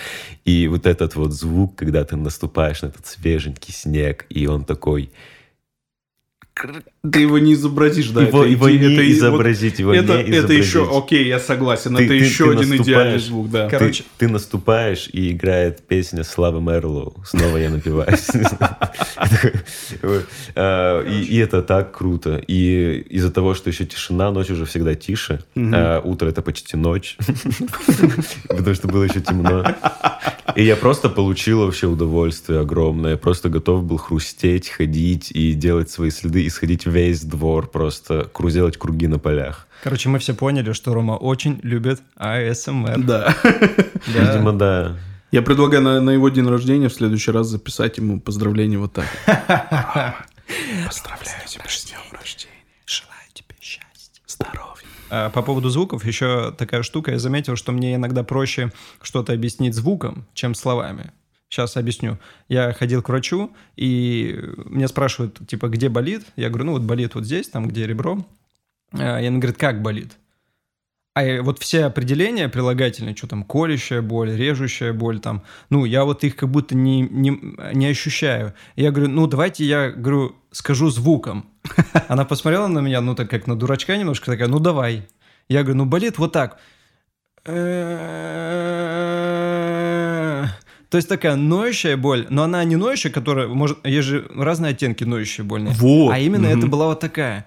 И вот этот вот звук, когда ты наступаешь на этот свеженький снег, и он такой... Ты его не изобразишь, да? его это его не это и- вот изобразить, его это, не это изобразить. еще, окей, я согласен, Ты- это ты- еще ты один идеальный звук, да. Ты- Короче- ты, наступаешь, и играет песня Славы Мерлоу. Снова я напиваюсь. А, И это так круто. И из-за того, что еще тишина, ночь уже всегда тише. а Утро это почти ночь. Потому что было еще темно. И я просто получил вообще удовольствие огромное. Просто готов был хрустеть, ходить и делать свои следы, и сходить весь двор, просто кру- делать круги на полях. Короче, мы все поняли, что Рома очень любит АСМР. Да. Да. Видимо, да. Я предлагаю на, на его день рождения в следующий раз записать ему поздравление вот так. Поздравляю тебя с днем рождения. Желаю тебе счастья, здоровья. А По поводу звуков еще такая штука. Я заметил, что мне иногда проще что-то объяснить звуком, чем словами. Сейчас объясню. Я ходил к врачу, и меня спрашивают, типа, где болит? Я говорю, ну вот болит вот здесь, там, где ребро. А, И он говорит, как болит? А вот все определения прилагательные, что там, колющая боль, режущая боль, там, ну, я вот их как будто не, не, не ощущаю. Я говорю, ну, давайте я, говорю, скажу звуком. Она посмотрела на меня, ну, так как на дурачка немножко, такая, ну, давай. Я говорю, ну, болит вот так. То есть такая ноющая боль, но она не ноющая, которая может... Есть же разные оттенки ноющей больной. Вот, А именно мгм. это была вот такая.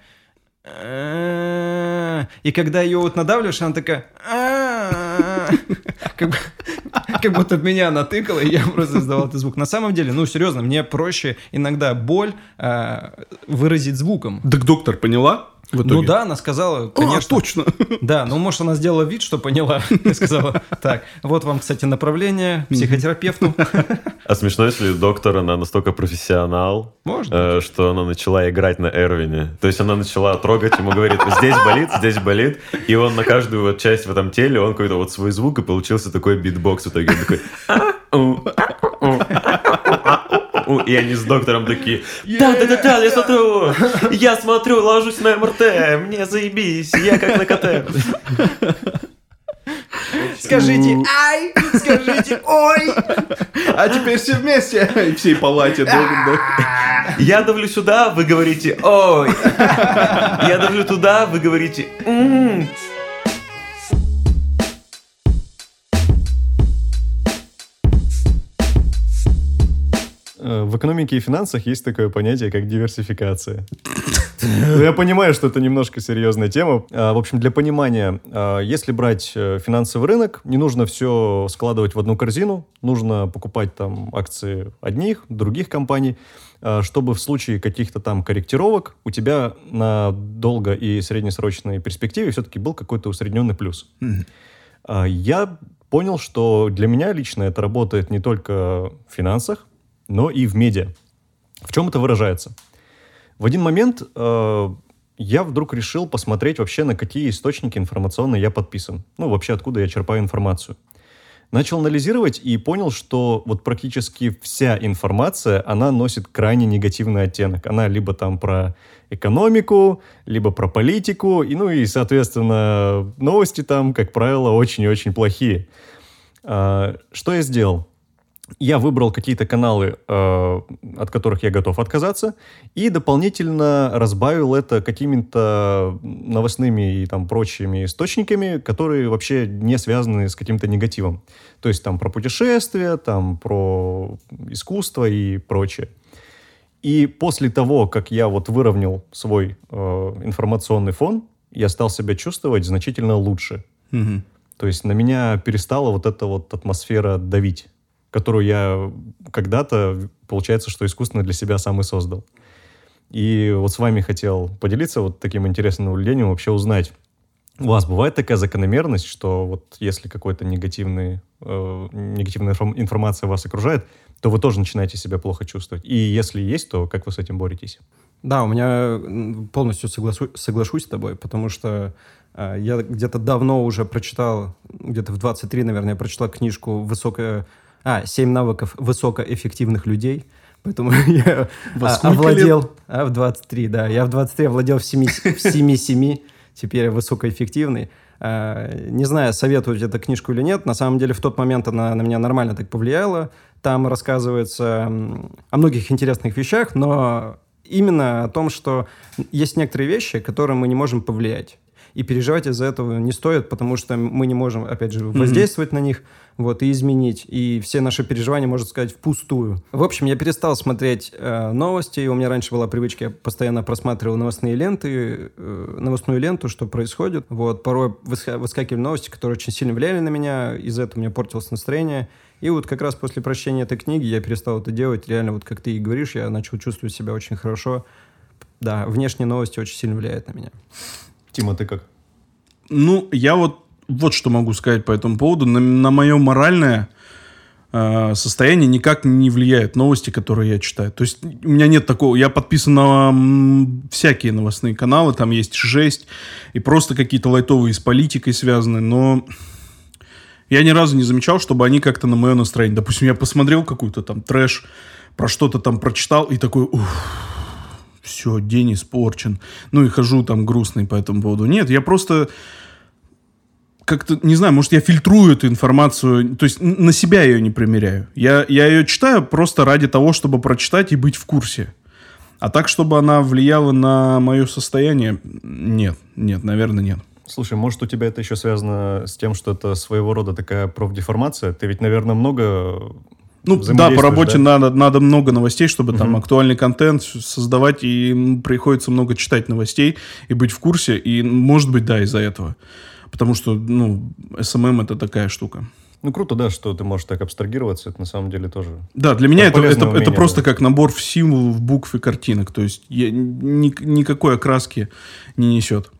И когда ее вот надавливаешь, она такая... Как как будто меня натыкала, и я просто издавал этот звук. На самом деле, ну, серьезно, мне проще иногда боль а, выразить звуком. Так доктор поняла? В итоге? Ну да, она сказала, А, конечно. точно. Да, ну, может, она сделала вид, что поняла. И сказала, так, вот вам, кстати, направление психотерапевту. А смешно, если доктор, она настолько профессионал, Можно. э, что она начала играть на Эрвине. То есть она начала трогать, ему говорит, здесь болит, здесь болит. И он на каждую вот часть в этом теле, он какой-то вот свой звук, и получился такой битбокс в итоге. Он такой... У, И они с доктором такие, да-да-да, я смотрю, я смотрю, ложусь на МРТ, мне заебись, я как на КТ. Скажите «ай», скажите «ой». А теперь все вместе. И всей палате. Я давлю сюда, вы говорите «ой». Я давлю туда, вы говорите «м». В экономике и финансах есть такое понятие, как диверсификация. Ну, Я понимаю, что это немножко серьезная тема. А, В общем, для понимания, а, если брать э, финансовый рынок, не нужно все складывать в одну корзину, нужно покупать там акции одних, других компаний, а, чтобы в случае каких-то там корректировок у тебя на долго- и среднесрочной перспективе все-таки был какой-то усредненный плюс. Я понял, что для меня лично это работает не только в финансах, но и в медиа. В чем это выражается? В один момент э, я вдруг решил посмотреть вообще, на какие источники информационные я подписан. Ну, вообще, откуда я черпаю информацию. Начал анализировать и понял, что вот практически вся информация, она носит крайне негативный оттенок. Она либо там про экономику, либо про политику, и, ну и, соответственно, новости там, как правило, очень и очень плохие. А, Что я сделал? Я выбрал какие-то каналы, э, от которых я готов отказаться, и дополнительно разбавил это какими-то новостными и там прочими источниками, которые вообще не связаны с каким-то негативом. То есть там про путешествия, там про искусство и прочее. И после того, как я вот выровнял свой э, информационный фон, я стал себя чувствовать значительно лучше. То есть на меня перестала вот эта вот атмосфера давить, которую я когда-то, получается, что искусственно для себя сам и создал. И вот с вами хотел поделиться вот таким интересным наблюдением, вообще узнать, у вас бывает такая закономерность, что вот если какой-то негативный, э, негативная информ- информация вас окружает, то вы тоже начинаете себя плохо чувствовать. И если есть, то как вы с этим боретесь? Да, у меня полностью согласу- соглашусь с тобой, потому что э, я где-то давно уже прочитал, где-то в 23, наверное, я прочитал книжку «Высокая...» А, «Семь навыков высокоэффективных людей». Поэтому я а, овладел... А, в 23, да. Я в 23 овладел в 7-7. Теперь я высокоэффективный. А, Не знаю, советовать эту книжку или нет. На самом деле, в тот момент она на меня нормально так повлияла. Там рассказывается о многих интересных вещах, но именно о том, что есть некоторые вещи, которые мы не можем повлиять. И переживать из-за этого не стоит, потому что мы не можем, опять же, воздействовать на них вот, и изменить. И все наши переживания, можно сказать, впустую. В общем, я перестал смотреть э, новости. У меня раньше была привычка, я постоянно просматривал новостные ленты, э, новостную ленту, что происходит. Вот, порой выска- выскакивали новости, которые очень сильно влияли на меня. Из-за этого у меня портилось настроение. И вот как раз после прочтения этой книги я перестал это делать. Реально, вот как ты и говоришь, я начал чувствовать себя очень хорошо. Да, внешние новости очень сильно влияют на меня. Тима, ты как? Ну, я вот вот что могу сказать по этому поводу. На, на мое моральное э, состояние никак не влияют новости, которые я читаю. То есть у меня нет такого... Я подписан на м, всякие новостные каналы, там есть жесть, и просто какие-то лайтовые с политикой связаны, но я ни разу не замечал, чтобы они как-то на мое настроение... Допустим, я посмотрел какую-то там трэш, про что-то там прочитал, и такой... Уф, все, день испорчен. Ну и хожу там грустный по этому поводу. Нет, я просто как-то, не знаю, может, я фильтрую эту информацию, то есть на себя ее не примеряю. Я, я ее читаю просто ради того, чтобы прочитать и быть в курсе. А так, чтобы она влияла на мое состояние, нет, нет, наверное, нет. Слушай, может, у тебя это еще связано с тем, что это своего рода такая профдеформация? Ты ведь, наверное, много Ну, да, по работе да? Надо, надо много новостей, чтобы там Мгм. актуальный контент создавать, и приходится много читать новостей и быть в курсе, и, может быть, да, из-за этого. Потому что, ну, СММ это такая штука. Ну, круто, да, что ты можешь так абстрагироваться. Это на самом деле тоже... Да, для меня это, это, это просто да. как набор символов, букв и картинок. То есть я, ни- никакой окраски не несет.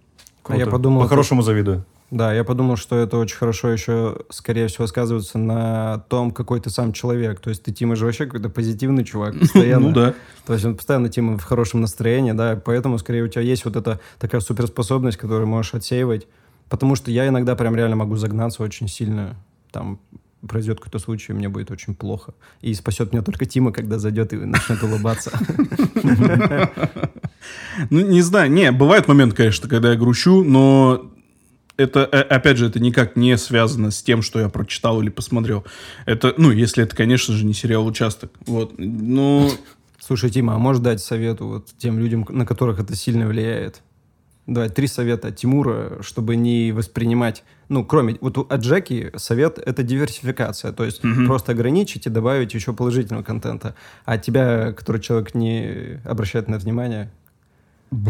А я Круто. подумал, По-хорошему завидую. Да, я подумал, что это очень хорошо еще, скорее всего, сказывается на том, какой ты сам человек. То есть ты, Тима, же вообще какой-то позитивный чувак постоянно. Ну да. То есть он постоянно, Тима, в хорошем настроении, да, поэтому, скорее, у тебя есть вот эта такая суперспособность, которую можешь отсеивать. Потому что я иногда прям реально могу загнаться очень сильно. Там произойдет какой-то случай, мне будет очень плохо. И спасет меня только Тима, когда зайдет и начнет улыбаться. Ну, не знаю, не, бывает момент, конечно, когда я грущу, но это, э, опять же, это никак не связано с тем, что я прочитал или посмотрел. Это, ну, если это, конечно же, не сериал «Участок». Вот, ну... Слушай, Тима, а можешь дать совету вот тем людям, на которых это сильно влияет? Давай, три совета от Тимура, чтобы не воспринимать... Ну, кроме... Вот у- от Джеки совет — это диверсификация. То есть просто ограничить и добавить еще положительного контента. А от тебя, который человек не обращает на это внимание,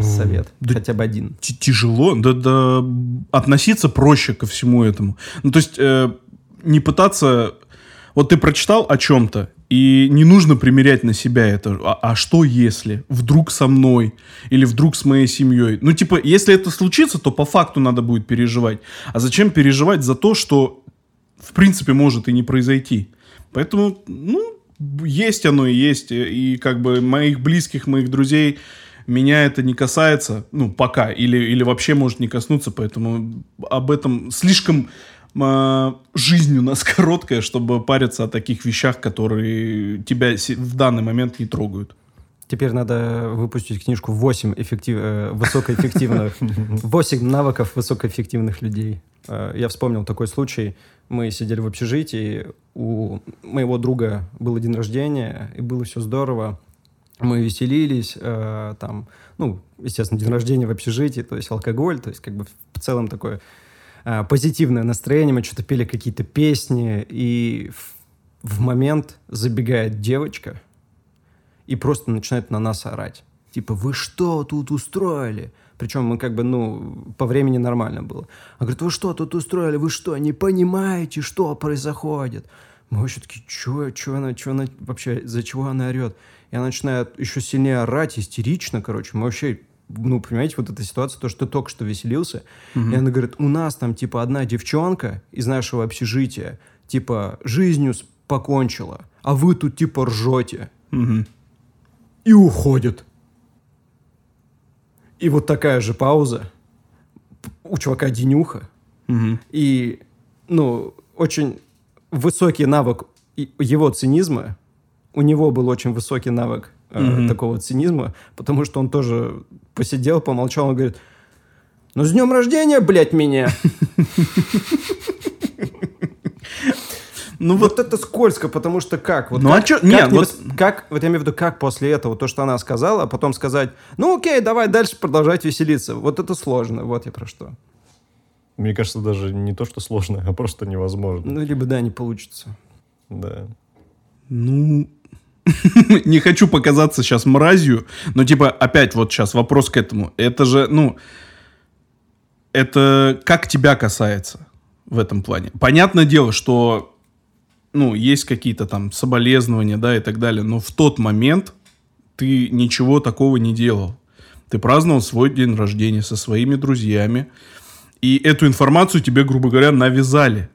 совет. Да Хотя бы один. Тяжело, да, да, относиться проще ко всему этому. Ну, то есть, э, не пытаться... Вот ты прочитал о чем-то, и не нужно примерять на себя это. А, а что если? Вдруг со мной? Или вдруг с моей семьей? Ну, типа, если это случится, то по факту надо будет переживать. А зачем переживать за то, что, в принципе, может и не произойти? Поэтому, ну, есть оно и есть. И как бы моих близких, моих друзей меня это не касается, ну, пока, или, или вообще может не коснуться, поэтому об этом слишком а, жизнь у нас короткая, чтобы париться о таких вещах, которые тебя в данный момент не трогают. Теперь надо выпустить книжку 8 эффектив... э, высокоэффективных... 8 навыков высокоэффективных людей. Э, Я вспомнил такой случай. Мы сидели в общежитии, у моего друга был день рождения, и было все здорово. Мы веселились, э, там, ну, естественно, день рождения в общежитии, то есть алкоголь, то есть как бы в целом такое э, позитивное настроение, мы что-то пели какие-то песни, и в, в момент забегает девочка, и просто начинает на нас орать. Типа, вы что тут устроили? Причем мы как бы, ну, по времени нормально было. Она говорит, вы что тут устроили? Вы что, не понимаете, что происходит? Мы вообще такие, что, что она, что она вообще, за чего она орет? И она начинает еще сильнее орать, истерично, короче. Мы вообще, ну, понимаете, вот эта ситуация, то, что ты только что веселился. И она говорит, у нас там, типа, одна девчонка из нашего общежития, типа, жизнью покончила, а вы тут, типа, ржете Мгм. и уходит. И вот такая же пауза у чувака денюха. Мгм. И, ну, очень высокий навык его цинизма. У него был очень высокий навык э, Мгм. такого цинизма, потому что он тоже посидел, помолчал, он говорит, ну, с днем рождения, блядь, меня! Ну вот, Вот это скользко, потому что как? Вот Ну, как, а как нет, не вот- как, вот я имею в виду, как после этого, то, что она сказала, а потом сказать, ну окей, давай дальше продолжать веселиться. Вот это сложно, вот я про что. Мне кажется, даже не то, что сложно, а просто невозможно. Ну, либо да, не получится. Да. ну... Не хочу показаться сейчас мразью, но типа опять вот сейчас вопрос к этому. Это же, ну, это как тебя касается в этом плане. Понятное дело, что, ну, есть какие-то там соболезнования, да, и так далее, но в тот момент ты ничего такого не делал. Ты праздновал свой день рождения со своими друзьями, и эту информацию тебе, грубо говоря, навязали.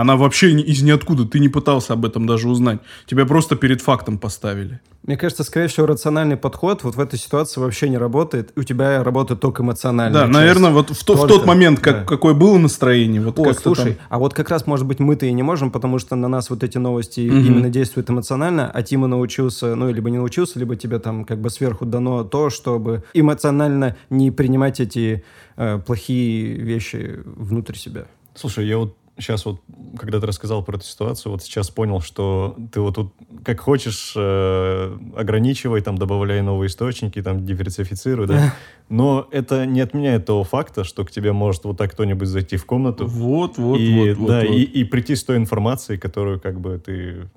Она вообще из ниоткуда, ты не пытался об этом даже узнать. Тебя просто перед фактом поставили. Мне кажется, скорее всего, рациональный подход вот в этой ситуации вообще не работает. У тебя работает только эмоциональная Да, часть. наверное, вот в, то- в тот момент, как, да. какое было настроение, вот О, слушай, там- а вот как раз, может быть, мы-то и не можем, потому что на нас вот эти новости Мгм. именно действуют эмоционально, а Тима научился, ну, либо не научился, либо тебе там как бы сверху дано то, чтобы эмоционально не принимать эти э, плохие вещи внутрь себя. Слушай, я вот сейчас вот, когда ты рассказал про эту ситуацию, вот сейчас понял, что ты вот тут как хочешь э, ограничивай, там, добавляй новые источники, там, диверсифицируй, да. Но это не отменяет того факта, что к тебе может вот так кто-нибудь зайти в комнату Вот, вот, и, вот, вот, да, вот. И, и прийти с той информацией, которую как бы ты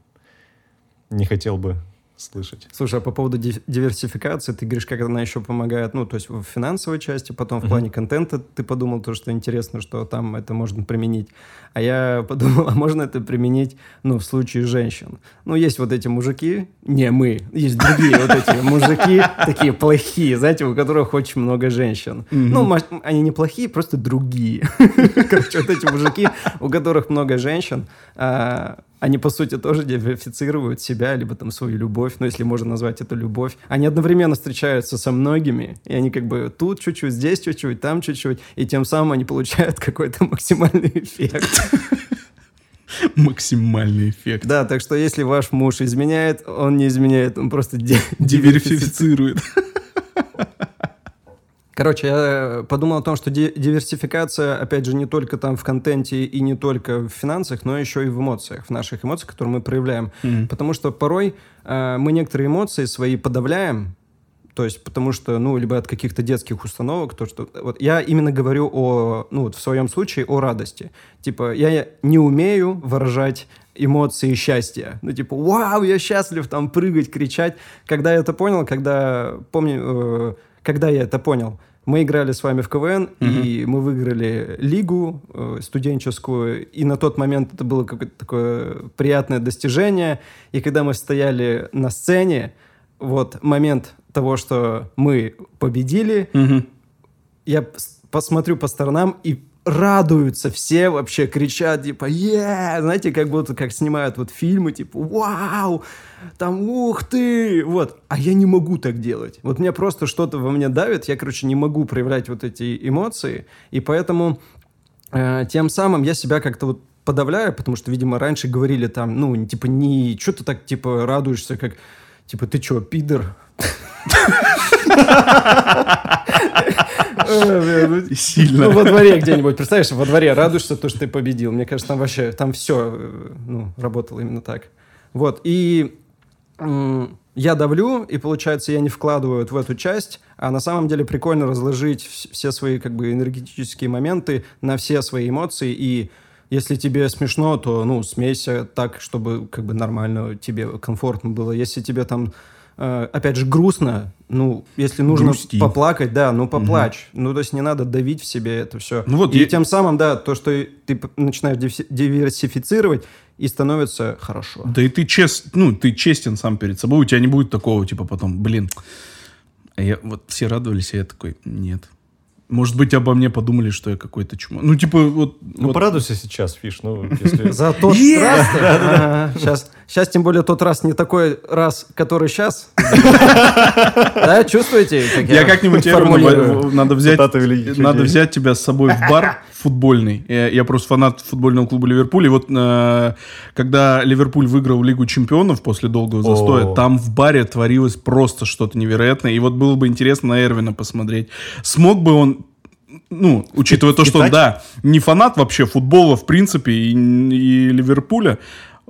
не хотел бы слышать. Слушай, а по поводу ди- диверсификации, ты говоришь, как она еще помогает, ну, то есть в финансовой части, потом в плане контента ты подумал, то, что интересно, что там это можно применить. А я подумал, а можно это применить, ну, в случае женщин? Ну, есть вот эти мужики, не мы, есть другие вот эти мужики, такие плохие, знаете, у которых очень много женщин. Ну, они не плохие, просто другие. Короче, вот эти мужики, у которых много женщин, а, они, по сути, тоже диверсифицируют себя, либо там свою любовь, ну, если можно назвать это любовь. Они одновременно встречаются со многими, и они как бы тут чуть-чуть, здесь чуть-чуть, там чуть-чуть, и тем самым они получают какой-то максимальный эффект. Максимальный эффект. Да, так что если ваш муж изменяет, он не изменяет, он просто ди- Диверсифицирует. Короче, я подумал о том, что ди- диверсификация, опять же, не только там в контенте и не только в финансах, но еще и в эмоциях, в наших эмоциях, которые мы проявляем. Мгм. Потому что порой э, мы некоторые эмоции свои подавляем, то есть потому что, ну, либо от каких-то детских установок, то, что... Вот я именно говорю о, ну, вот в своем случае о радости. Типа, я не умею выражать эмоции счастья. Ну, типа, вау, я счастлив, там, прыгать, кричать. Когда я это понял, когда, помню, э, когда я это понял, мы играли с вами в КВН, и мы выиграли лигу э, студенческую, и на тот момент это было какое-то такое приятное достижение. И когда мы стояли на сцене, вот момент того, что мы победили, Мгм. я пос- посмотрю по сторонам и радуются все, вообще кричат, типа, е знаете, как будто как снимают вот фильмы, типа, вау, там, ух ты, вот. А я не могу так делать. Вот меня просто что-то во мне давит, я, короче, не могу проявлять вот эти эмоции, и поэтому э, тем самым я себя как-то вот подавляю, потому что, видимо, раньше говорили там, ну, типа, не, что ты так, типа, радуешься, как, типа, ты что, пидор? Э, Сильно. ну, во дворе где-нибудь, представляешь, во дворе радуешься, то, что ты победил. Мне кажется, там вообще, там все, ну, работало именно так. Вот, и я давлю, и получается, я не вкладываю в эту часть, а на самом деле прикольно разложить вс- все свои, как бы, энергетические моменты на все свои эмоции, и если тебе смешно, то, ну, смейся так, чтобы, как бы, нормально тебе комфортно было. Если тебе там, э, опять же, грустно, ну, если нужно Грусти. поплакать, да, ну, поплачь. Ну, то есть не надо давить в себе это все. Ну вот и я- тем самым, да, то, что ты начинаешь диверси- диверсифицировать, и становится хорошо. Да и ты чест, ну, ты честен сам перед собой, у тебя не будет такого, типа, потом, блин, а я, вот все радовались, а я такой, нет. Может быть, обо мне подумали, что я какой-то чума. Ну, типа, вот... Ну, вот- порадуйся сейчас, Фиш, ну, если... За тот Сейчас, сейчас, тем более, тот раз не такой раз, который сейчас. Да, чувствуете? Я как-нибудь надо взять, надо взять тебя с собой в бар футбольный. Я, просто фанат футбольного клуба Ливерпуль. И вот э, когда Ливерпуль выиграл Лигу чемпионов после долгого застоя, там в баре творилось просто что-то невероятное. И вот было бы интересно на Эрвина посмотреть. Смог бы он ну, учитывая то, что он, да, не фанат вообще футбола, в принципе, и, и Ливерпуля,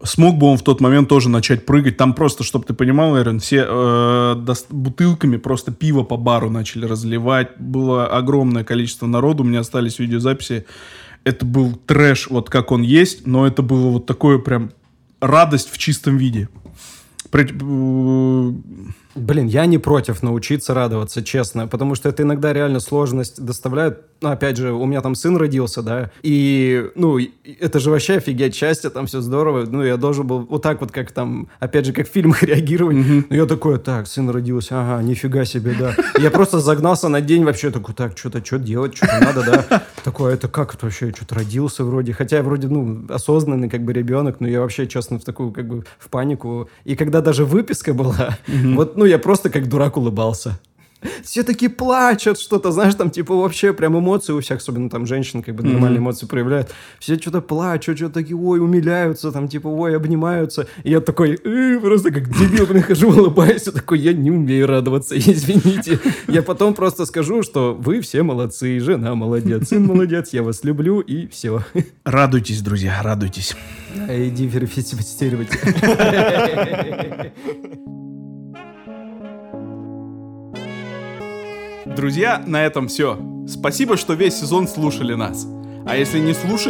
смог бы он в тот момент тоже начать прыгать. Там просто, чтобы ты понимал, Эрен, все э, бутылками просто пиво по бару начали разливать. Было огромное количество народу, у меня остались видеозаписи. Это был трэш, вот как он есть, но это было вот такое прям радость в чистом виде. При- э, Блин, я не против научиться радоваться, честно, потому что это иногда реально сложность доставляет. Ну, опять же, у меня там сын родился, да, и, ну, это же вообще офигеть счастье, там все здорово. Ну, я должен был вот так вот, как там, опять же, как в фильмах реагировать. Ну, я такой, так, сын родился, ага, нифига себе, да. И я просто загнался на день вообще, такой, так, что-то, что делать, что-то надо, да. Такой, это как это вообще, что-то родился вроде. Хотя я вроде, ну, осознанный как бы ребенок, но я вообще, честно, в такую, как бы, в панику. И когда даже выписка была, вот, ну, я просто как дурак улыбался. Все такие плачут, что-то, знаешь, там, типа, вообще прям эмоции у всех, особенно там женщин, как бы нормальные эмоции проявляют. Все что-то плачут, что-то такие, ой, умиляются, там, типа, ой, обнимаются. И я такой, «Э, просто как дебил, блин, хожу, улыбаюсь, и такой, я не умею радоваться, извините. Я потом просто скажу, что вы все молодцы, жена молодец, сын молодец, я вас люблю, и все. радуйтесь, друзья, радуйтесь. И диверсифицировать. Друзья, на этом все. Спасибо, что весь сезон слушали нас. А если не слушали,